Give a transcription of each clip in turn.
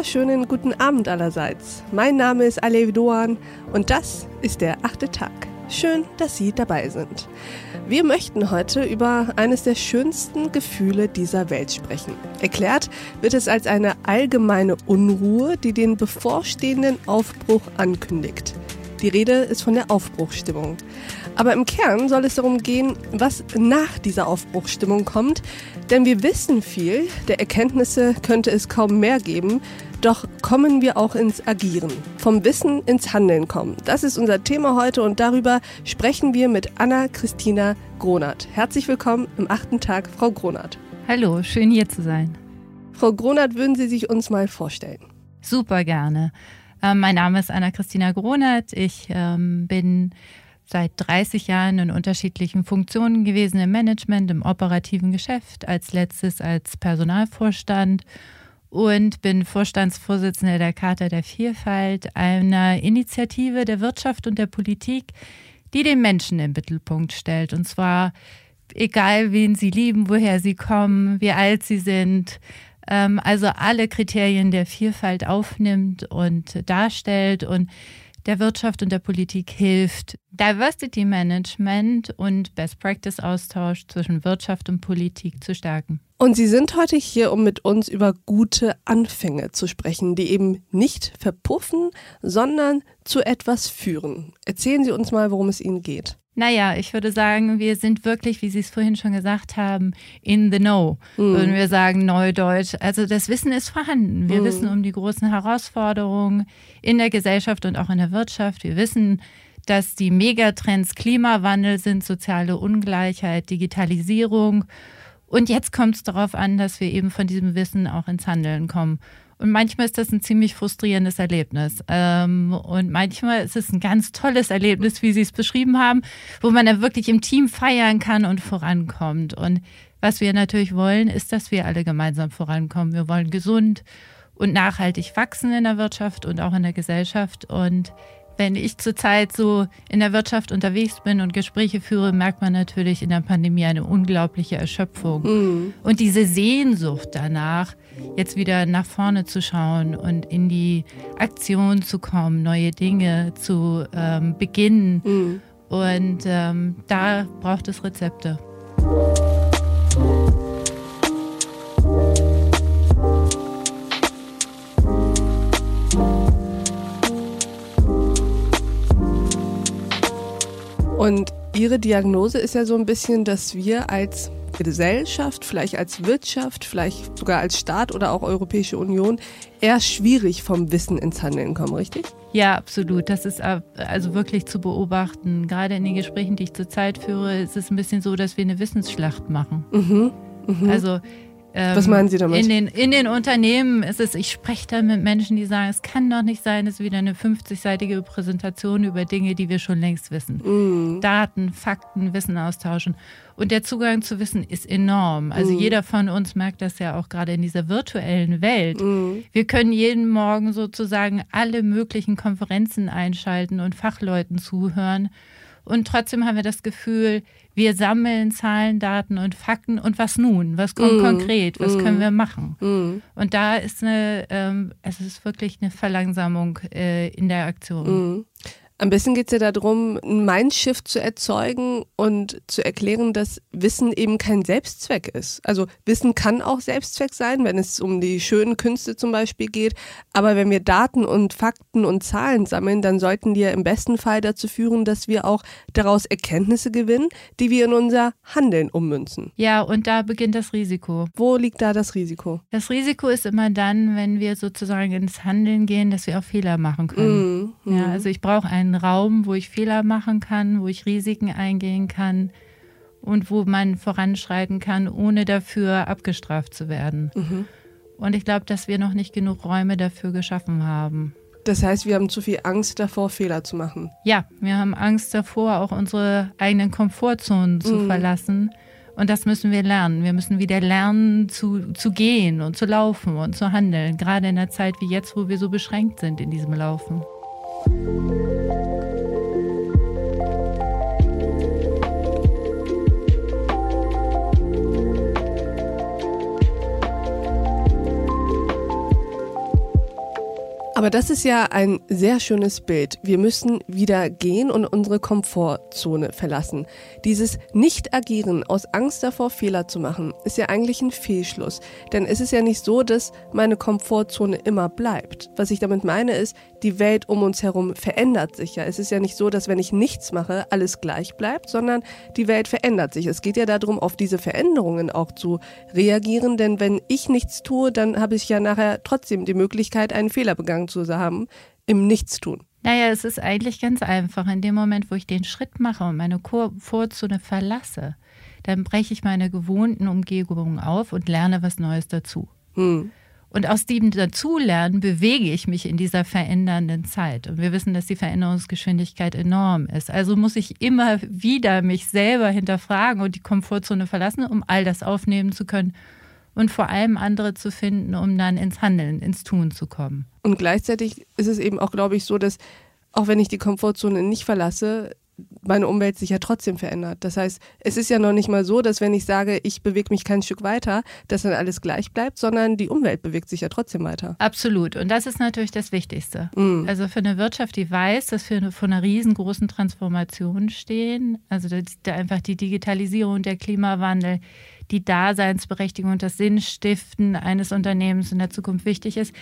wunderschönen guten Abend allerseits. Mein Name ist Alev Doan und das ist der achte Tag. Schön, dass Sie dabei sind. Wir möchten heute über eines der schönsten Gefühle dieser Welt sprechen. Erklärt wird es als eine allgemeine Unruhe, die den bevorstehenden Aufbruch ankündigt. Die Rede ist von der Aufbruchstimmung. Aber im Kern soll es darum gehen, was nach dieser Aufbruchstimmung kommt. Denn wir wissen viel, der Erkenntnisse könnte es kaum mehr geben. Doch kommen wir auch ins Agieren. Vom Wissen ins Handeln kommen. Das ist unser Thema heute und darüber sprechen wir mit Anna-Christina Gronert. Herzlich willkommen im achten Tag, Frau Gronert. Hallo, schön hier zu sein. Frau Gronert, würden Sie sich uns mal vorstellen? Super gerne. Ähm, mein Name ist Anna-Christina Gronert. Ich ähm, bin seit 30 Jahren in unterschiedlichen Funktionen gewesen im Management, im operativen Geschäft, als letztes als Personalvorstand und bin Vorstandsvorsitzende der Charta der Vielfalt, einer Initiative der Wirtschaft und der Politik, die den Menschen im Mittelpunkt stellt. Und zwar egal, wen sie lieben, woher sie kommen, wie alt sie sind, ähm, also alle Kriterien der Vielfalt aufnimmt und darstellt und der Wirtschaft und der Politik hilft, Diversity Management und Best Practice Austausch zwischen Wirtschaft und Politik zu stärken. Und Sie sind heute hier, um mit uns über gute Anfänge zu sprechen, die eben nicht verpuffen, sondern zu etwas führen. Erzählen Sie uns mal, worum es Ihnen geht. Naja, ich würde sagen, wir sind wirklich, wie Sie es vorhin schon gesagt haben, in the know, mhm. würden wir sagen, Neudeutsch. Also das Wissen ist vorhanden. Wir mhm. wissen um die großen Herausforderungen in der Gesellschaft und auch in der Wirtschaft. Wir wissen, dass die Megatrends Klimawandel sind, soziale Ungleichheit, Digitalisierung. Und jetzt kommt es darauf an, dass wir eben von diesem Wissen auch ins Handeln kommen. Und manchmal ist das ein ziemlich frustrierendes Erlebnis. Ähm, und manchmal ist es ein ganz tolles Erlebnis, wie Sie es beschrieben haben, wo man dann wirklich im Team feiern kann und vorankommt. Und was wir natürlich wollen, ist, dass wir alle gemeinsam vorankommen. Wir wollen gesund und nachhaltig wachsen in der Wirtschaft und auch in der Gesellschaft. Und wenn ich zurzeit so in der Wirtschaft unterwegs bin und Gespräche führe, merkt man natürlich in der Pandemie eine unglaubliche Erschöpfung. Mhm. Und diese Sehnsucht danach, jetzt wieder nach vorne zu schauen und in die Aktion zu kommen, neue Dinge zu ähm, beginnen. Mhm. Und ähm, da braucht es Rezepte. Und Ihre Diagnose ist ja so ein bisschen, dass wir als Gesellschaft, vielleicht als Wirtschaft, vielleicht sogar als Staat oder auch Europäische Union eher schwierig vom Wissen ins Handeln kommen, richtig? Ja, absolut. Das ist also wirklich zu beobachten. Gerade in den Gesprächen, die ich zurzeit führe, ist es ein bisschen so, dass wir eine Wissensschlacht machen. Mhm, mh. Also ähm, Was meinen Sie damit? In den, in den Unternehmen ist es, ich spreche da mit Menschen, die sagen, es kann doch nicht sein, es ist wieder eine 50-seitige Präsentation über Dinge, die wir schon längst wissen. Mm. Daten, Fakten, Wissen austauschen. Und der Zugang zu Wissen ist enorm. Also mm. jeder von uns merkt das ja auch gerade in dieser virtuellen Welt. Mm. Wir können jeden Morgen sozusagen alle möglichen Konferenzen einschalten und Fachleuten zuhören. Und trotzdem haben wir das Gefühl, wir sammeln Zahlen, Daten und Fakten und was nun? Was kommt mm. konkret? Was mm. können wir machen? Mm. Und da ist eine, ähm, es ist wirklich eine Verlangsamung äh, in der Aktion. Mm. Am besten geht es ja darum, ein Mindshift zu erzeugen und zu erklären, dass Wissen eben kein Selbstzweck ist. Also Wissen kann auch Selbstzweck sein, wenn es um die schönen Künste zum Beispiel geht. Aber wenn wir Daten und Fakten und Zahlen sammeln, dann sollten die ja im besten Fall dazu führen, dass wir auch daraus Erkenntnisse gewinnen, die wir in unser Handeln ummünzen. Ja, und da beginnt das Risiko. Wo liegt da das Risiko? Das Risiko ist immer dann, wenn wir sozusagen ins Handeln gehen, dass wir auch Fehler machen können. Mm, mm. Ja, also ich brauche einen einen Raum, wo ich Fehler machen kann, wo ich Risiken eingehen kann und wo man voranschreiten kann, ohne dafür abgestraft zu werden. Mhm. Und ich glaube, dass wir noch nicht genug Räume dafür geschaffen haben. Das heißt, wir haben zu viel Angst davor, Fehler zu machen. Ja, wir haben Angst davor, auch unsere eigenen Komfortzonen zu mhm. verlassen. Und das müssen wir lernen. Wir müssen wieder lernen zu, zu gehen und zu laufen und zu handeln. Gerade in einer Zeit wie jetzt, wo wir so beschränkt sind in diesem Laufen. Aber das ist ja ein sehr schönes Bild. Wir müssen wieder gehen und unsere Komfortzone verlassen. Dieses Nicht-Agieren aus Angst davor, Fehler zu machen, ist ja eigentlich ein Fehlschluss. Denn es ist ja nicht so, dass meine Komfortzone immer bleibt. Was ich damit meine ist, die Welt um uns herum verändert sich ja. Es ist ja nicht so, dass wenn ich nichts mache, alles gleich bleibt, sondern die Welt verändert sich. Es geht ja darum, auf diese Veränderungen auch zu reagieren. Denn wenn ich nichts tue, dann habe ich ja nachher trotzdem die Möglichkeit, einen Fehler begangen zu haben im Nichtstun? Naja, es ist eigentlich ganz einfach. In dem Moment, wo ich den Schritt mache und meine Komfortzone verlasse, dann breche ich meine gewohnten Umgebungen auf und lerne was Neues dazu. Hm. Und aus dem Dazulernen bewege ich mich in dieser verändernden Zeit. Und wir wissen, dass die Veränderungsgeschwindigkeit enorm ist. Also muss ich immer wieder mich selber hinterfragen und die Komfortzone verlassen, um all das aufnehmen zu können und vor allem andere zu finden, um dann ins Handeln, ins Tun zu kommen. Und gleichzeitig ist es eben auch, glaube ich, so, dass auch wenn ich die Komfortzone nicht verlasse, meine Umwelt sich ja trotzdem verändert. Das heißt, es ist ja noch nicht mal so, dass wenn ich sage, ich bewege mich kein Stück weiter, dass dann alles gleich bleibt, sondern die Umwelt bewegt sich ja trotzdem weiter. Absolut. Und das ist natürlich das Wichtigste. Mm. Also für eine Wirtschaft, die weiß, dass wir vor einer riesengroßen Transformation stehen, also einfach die Digitalisierung, der Klimawandel, die Daseinsberechtigung und das Sinnstiften eines Unternehmens in der Zukunft wichtig ist,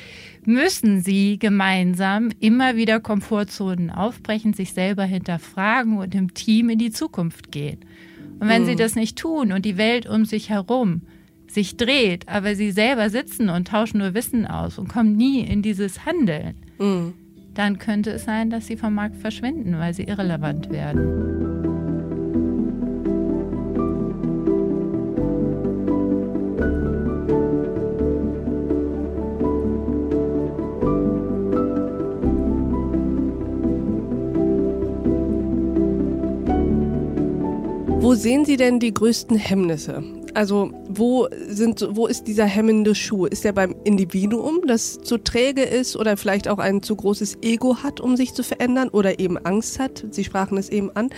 müssen sie gemeinsam immer wieder Komfortzonen aufbrechen, sich selber hinterfragen und im Team in die Zukunft gehen. Und wenn mhm. sie das nicht tun und die Welt um sich herum sich dreht, aber sie selber sitzen und tauschen nur Wissen aus und kommen nie in dieses Handeln, mhm. dann könnte es sein, dass sie vom Markt verschwinden, weil sie irrelevant werden. Sehen Sie denn die größten Hemmnisse? Also wo, sind, wo ist dieser hemmende Schuh? Ist er beim Individuum, das zu träge ist oder vielleicht auch ein zu großes Ego hat, um sich zu verändern oder eben Angst hat? Sie sprachen es eben an.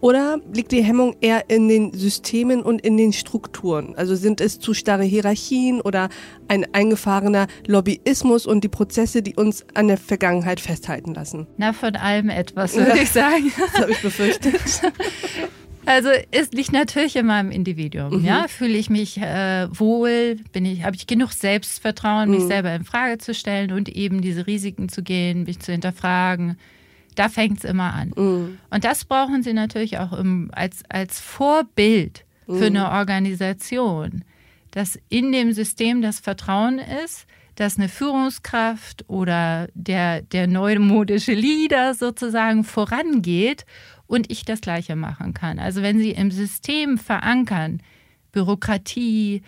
Oder liegt die Hemmung eher in den Systemen und in den Strukturen? Also sind es zu starre Hierarchien oder ein eingefahrener Lobbyismus und die Prozesse, die uns an der Vergangenheit festhalten lassen? Na, von allem etwas, würde ja, ich sagen. Das habe ich befürchtet. Also es liegt natürlich in meinem Individuum. Mhm. Ja, fühle ich mich äh, wohl, bin ich, habe ich genug Selbstvertrauen, mich mhm. selber in Frage zu stellen und eben diese Risiken zu gehen, mich zu hinterfragen. Da fängt es immer an. Mhm. Und das brauchen Sie natürlich auch im, als, als Vorbild für eine mhm. Organisation, dass in dem System das Vertrauen ist, dass eine Führungskraft oder der, der neumodische Leader sozusagen vorangeht und ich das Gleiche machen kann. Also wenn Sie im System verankern, Bürokratie,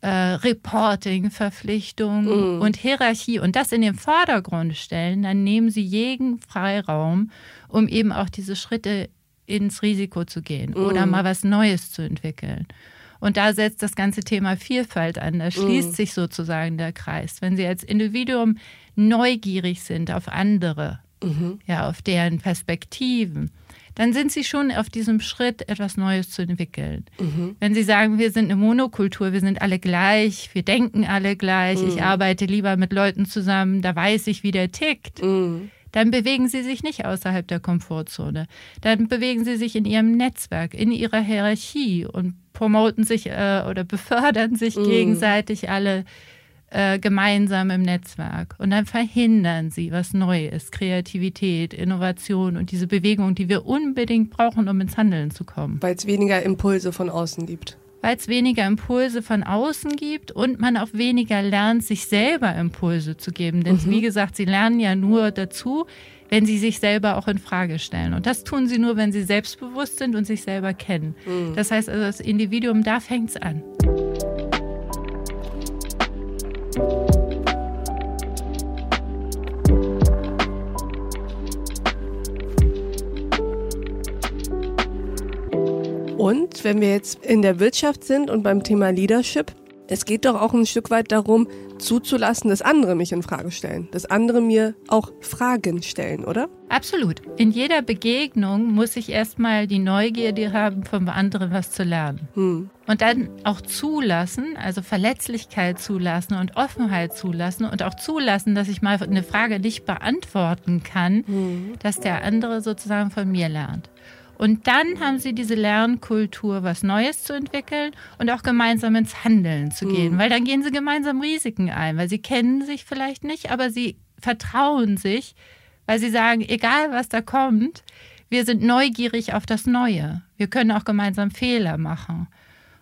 äh, Reporting, Verpflichtung mm. und Hierarchie und das in den Vordergrund stellen, dann nehmen Sie jeden Freiraum, um eben auch diese Schritte ins Risiko zu gehen mm. oder mal was Neues zu entwickeln. Und da setzt das ganze Thema Vielfalt an. Da schließt mm. sich sozusagen der Kreis. Wenn Sie als Individuum neugierig sind auf andere, mhm. ja, auf deren Perspektiven, dann sind sie schon auf diesem Schritt, etwas Neues zu entwickeln. Mhm. Wenn sie sagen, wir sind eine Monokultur, wir sind alle gleich, wir denken alle gleich, mhm. ich arbeite lieber mit Leuten zusammen, da weiß ich, wie der tickt. Mhm. Dann bewegen sie sich nicht außerhalb der Komfortzone. Dann bewegen sie sich in ihrem Netzwerk, in ihrer Hierarchie und promoten sich äh, oder befördern sich mhm. gegenseitig alle äh, gemeinsam im Netzwerk. Und dann verhindern sie was Neues, Kreativität, Innovation und diese Bewegung, die wir unbedingt brauchen, um ins Handeln zu kommen. Weil es weniger Impulse von außen gibt. Weil es weniger Impulse von außen gibt und man auch weniger lernt, sich selber Impulse zu geben. Denn mhm. wie gesagt, sie lernen ja nur dazu, wenn sie sich selber auch in Frage stellen. Und das tun sie nur, wenn sie selbstbewusst sind und sich selber kennen. Mhm. Das heißt also, das Individuum, da fängt es an. Und wenn wir jetzt in der Wirtschaft sind und beim Thema Leadership, es geht doch auch ein Stück weit darum, zuzulassen, dass andere mich in Frage stellen, dass andere mir auch Fragen stellen, oder? Absolut. In jeder Begegnung muss ich erstmal die Neugierde haben, vom anderen was zu lernen. Hm. Und dann auch zulassen, also Verletzlichkeit zulassen und Offenheit zulassen und auch zulassen, dass ich mal eine Frage nicht beantworten kann, hm. dass der andere sozusagen von mir lernt. Und dann haben sie diese Lernkultur, was Neues zu entwickeln und auch gemeinsam ins Handeln zu gehen, mhm. weil dann gehen sie gemeinsam Risiken ein, weil sie kennen sich vielleicht nicht, aber sie vertrauen sich, weil sie sagen, egal was da kommt, wir sind neugierig auf das Neue. Wir können auch gemeinsam Fehler machen.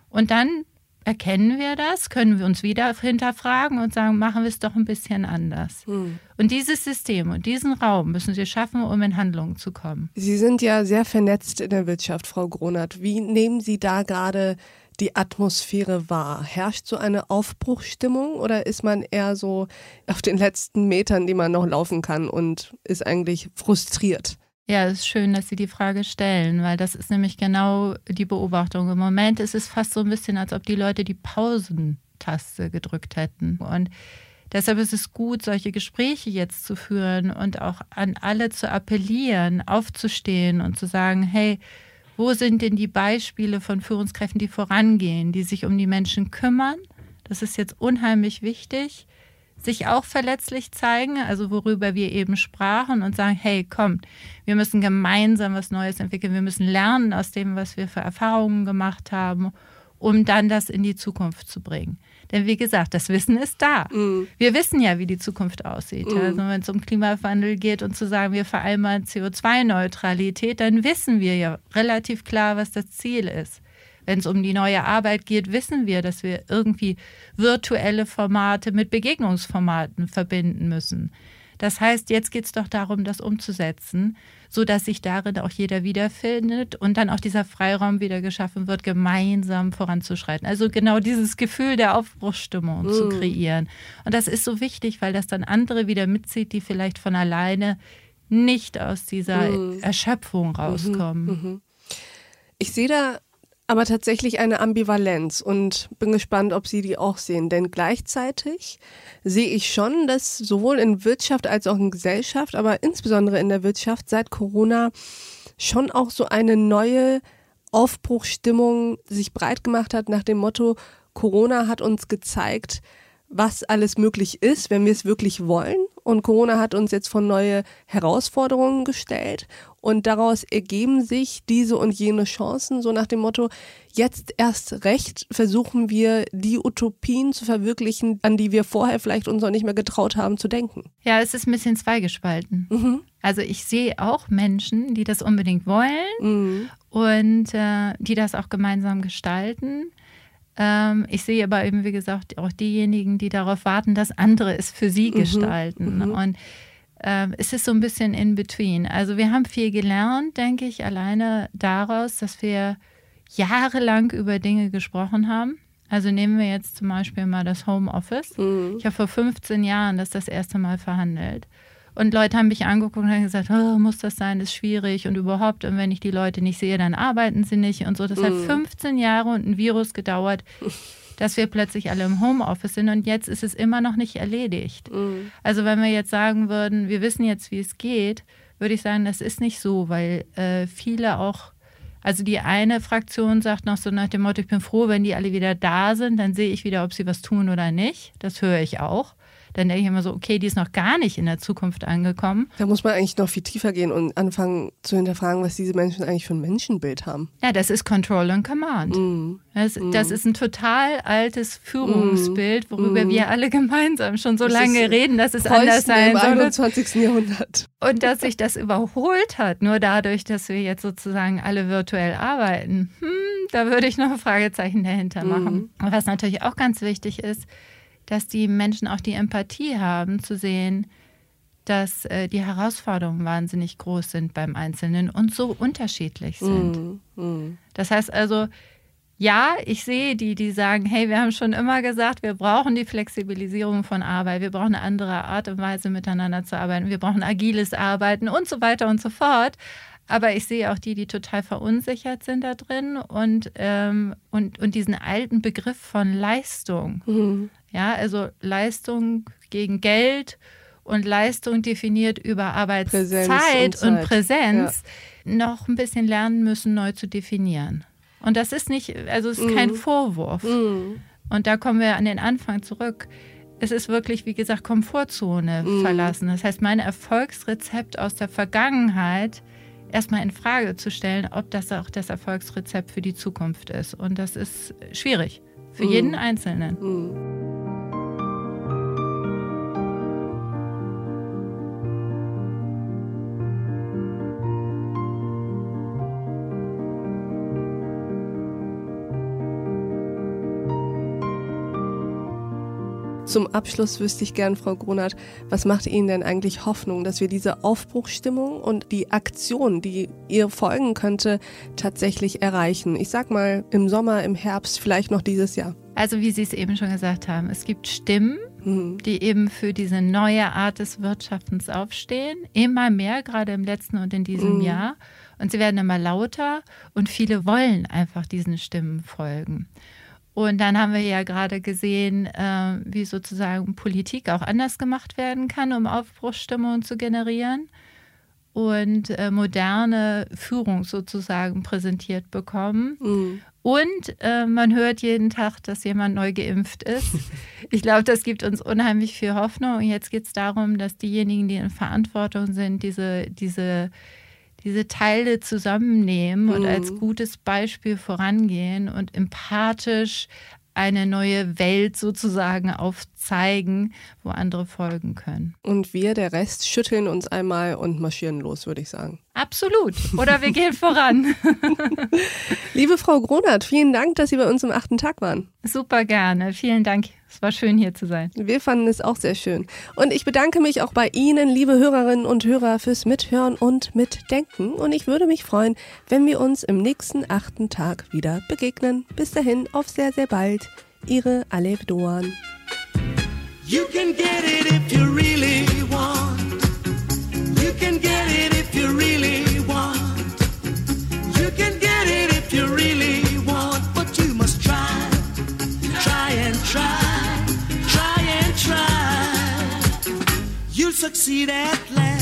Und dann erkennen wir das, können wir uns wieder hinterfragen und sagen, machen wir es doch ein bisschen anders. Hm. Und dieses System und diesen Raum müssen wir schaffen, um in Handlungen zu kommen. Sie sind ja sehr vernetzt in der Wirtschaft, Frau Gronert. Wie nehmen Sie da gerade die Atmosphäre wahr? Herrscht so eine Aufbruchstimmung oder ist man eher so auf den letzten Metern, die man noch laufen kann und ist eigentlich frustriert? Ja, es ist schön, dass Sie die Frage stellen, weil das ist nämlich genau die Beobachtung. Im Moment ist es fast so ein bisschen, als ob die Leute die Pausentaste gedrückt hätten. Und deshalb ist es gut, solche Gespräche jetzt zu führen und auch an alle zu appellieren, aufzustehen und zu sagen, hey, wo sind denn die Beispiele von Führungskräften, die vorangehen, die sich um die Menschen kümmern? Das ist jetzt unheimlich wichtig sich auch verletzlich zeigen, also worüber wir eben sprachen und sagen, hey, kommt, wir müssen gemeinsam was Neues entwickeln, wir müssen lernen aus dem, was wir für Erfahrungen gemacht haben, um dann das in die Zukunft zu bringen. Denn wie gesagt, das Wissen ist da. Mm. Wir wissen ja, wie die Zukunft aussieht. Mm. Also wenn es um Klimawandel geht und zu sagen, wir vereinbaren CO2-Neutralität, dann wissen wir ja relativ klar, was das Ziel ist. Wenn es um die neue Arbeit geht, wissen wir, dass wir irgendwie virtuelle Formate mit Begegnungsformaten verbinden müssen. Das heißt, jetzt geht es doch darum, das umzusetzen, sodass sich darin auch jeder wiederfindet und dann auch dieser Freiraum wieder geschaffen wird, gemeinsam voranzuschreiten. Also genau dieses Gefühl der Aufbruchsstimmung mm. zu kreieren. Und das ist so wichtig, weil das dann andere wieder mitzieht, die vielleicht von alleine nicht aus dieser mm. Erschöpfung mhm. rauskommen. Mhm. Ich sehe da aber tatsächlich eine Ambivalenz und bin gespannt, ob Sie die auch sehen. Denn gleichzeitig sehe ich schon, dass sowohl in Wirtschaft als auch in Gesellschaft, aber insbesondere in der Wirtschaft seit Corona schon auch so eine neue Aufbruchstimmung sich breit gemacht hat nach dem Motto, Corona hat uns gezeigt, was alles möglich ist, wenn wir es wirklich wollen. Und Corona hat uns jetzt vor neue Herausforderungen gestellt. Und daraus ergeben sich diese und jene Chancen, so nach dem Motto, jetzt erst recht versuchen wir, die Utopien zu verwirklichen, an die wir vorher vielleicht uns noch nicht mehr getraut haben zu denken. Ja, es ist ein bisschen zweigespalten. Mhm. Also ich sehe auch Menschen, die das unbedingt wollen mhm. und äh, die das auch gemeinsam gestalten. Ähm, ich sehe aber eben, wie gesagt, auch diejenigen, die darauf warten, dass andere es für sie mhm. gestalten. Mhm. Und ähm, es ist so ein bisschen in between. Also wir haben viel gelernt, denke ich, alleine daraus, dass wir jahrelang über Dinge gesprochen haben. Also nehmen wir jetzt zum Beispiel mal das Homeoffice. Mhm. Ich habe vor 15 Jahren das das erste Mal verhandelt. Und Leute haben mich angeguckt und haben gesagt, oh, muss das sein, das ist schwierig und überhaupt. Und wenn ich die Leute nicht sehe, dann arbeiten sie nicht und so. Das mhm. hat 15 Jahre und ein Virus gedauert, dass wir plötzlich alle im Homeoffice sind und jetzt ist es immer noch nicht erledigt. Mhm. Also wenn wir jetzt sagen würden, wir wissen jetzt, wie es geht, würde ich sagen, das ist nicht so, weil äh, viele auch, also die eine Fraktion sagt noch so nach dem Motto, ich bin froh, wenn die alle wieder da sind, dann sehe ich wieder, ob sie was tun oder nicht. Das höre ich auch dann denke ich immer so, okay, die ist noch gar nicht in der Zukunft angekommen. Da muss man eigentlich noch viel tiefer gehen und anfangen zu hinterfragen, was diese Menschen eigentlich für ein Menschenbild haben. Ja, das ist Control and Command. Mm. Das, mm. das, ist ein total altes Führungsbild, worüber mm. wir alle gemeinsam schon so das lange reden, dass es Preußen anders sein soll. Im 21. Jahrhundert. Und dass sich das überholt hat, nur dadurch, dass wir jetzt sozusagen alle virtuell arbeiten. Hm, da würde ich noch ein Fragezeichen dahinter machen. Mm. Was natürlich auch ganz wichtig ist, dass die Menschen auch die Empathie haben, zu sehen, dass äh, die Herausforderungen wahnsinnig groß sind beim Einzelnen und so unterschiedlich sind. Mm, mm. Das heißt also, ja, ich sehe die, die sagen, hey, wir haben schon immer gesagt, wir brauchen die Flexibilisierung von Arbeit, wir brauchen eine andere Art und Weise miteinander zu arbeiten, wir brauchen agiles Arbeiten und so weiter und so fort. Aber ich sehe auch die, die total verunsichert sind da drin und, ähm, und, und diesen alten Begriff von Leistung. Mhm. Ja, also Leistung gegen Geld und Leistung definiert über Arbeitszeit und, und, Präsenz ja. noch ein bisschen lernen müssen, neu zu definieren. Und das ist nicht, also es ist mhm. kein Vorwurf. Mhm. Und da kommen wir an den Anfang zurück. Es ist wirklich, wie gesagt, Komfortzone mhm. verlassen. Das heißt, mein Erfolgsrezept aus der Vergangenheit erstmal in Frage zu stellen, ob das auch das Erfolgsrezept für die Zukunft ist. Und das ist schwierig für mhm. jeden Einzelnen. Mhm. Zum Abschluss wüsste ich gern, Frau Grunert, was macht Ihnen denn eigentlich Hoffnung, dass wir diese Aufbruchstimmung und die Aktion, die ihr folgen könnte, tatsächlich erreichen? Ich sag mal im Sommer, im Herbst, vielleicht noch dieses Jahr. Also wie Sie es eben schon gesagt haben, es gibt Stimmen, mhm. die eben für diese neue Art des Wirtschaftens aufstehen. Immer mehr, gerade im letzten und in diesem mhm. Jahr. Und sie werden immer lauter und viele wollen einfach diesen Stimmen folgen. Und dann haben wir ja gerade gesehen, äh, wie sozusagen Politik auch anders gemacht werden kann, um Aufbruchsstimmung zu generieren und äh, moderne Führung sozusagen präsentiert bekommen. Mhm. Und äh, man hört jeden Tag, dass jemand neu geimpft ist. Ich glaube, das gibt uns unheimlich viel Hoffnung. Und jetzt geht es darum, dass diejenigen, die in Verantwortung sind, diese, diese diese Teile zusammennehmen mhm. und als mhm. gutes Beispiel vorangehen und empathisch eine neue Welt sozusagen aufzeigen, wo andere folgen können. Und wir, der Rest, schütteln uns einmal und marschieren los, würde ich sagen. Absolut. Oder wir gehen voran. Liebe Frau Gronert, vielen Dank, dass Sie bei uns im achten Tag waren. Super gerne. Vielen Dank. Es war schön, hier zu sein. Wir fanden es auch sehr schön. Und ich bedanke mich auch bei Ihnen, liebe Hörerinnen und Hörer, fürs Mithören und Mitdenken. Und ich würde mich freuen, wenn wir uns im nächsten achten Tag wieder begegnen. Bis dahin, auf sehr, sehr bald. Ihre Alev Doan. You can get it if you really want. You can get it succeed at last.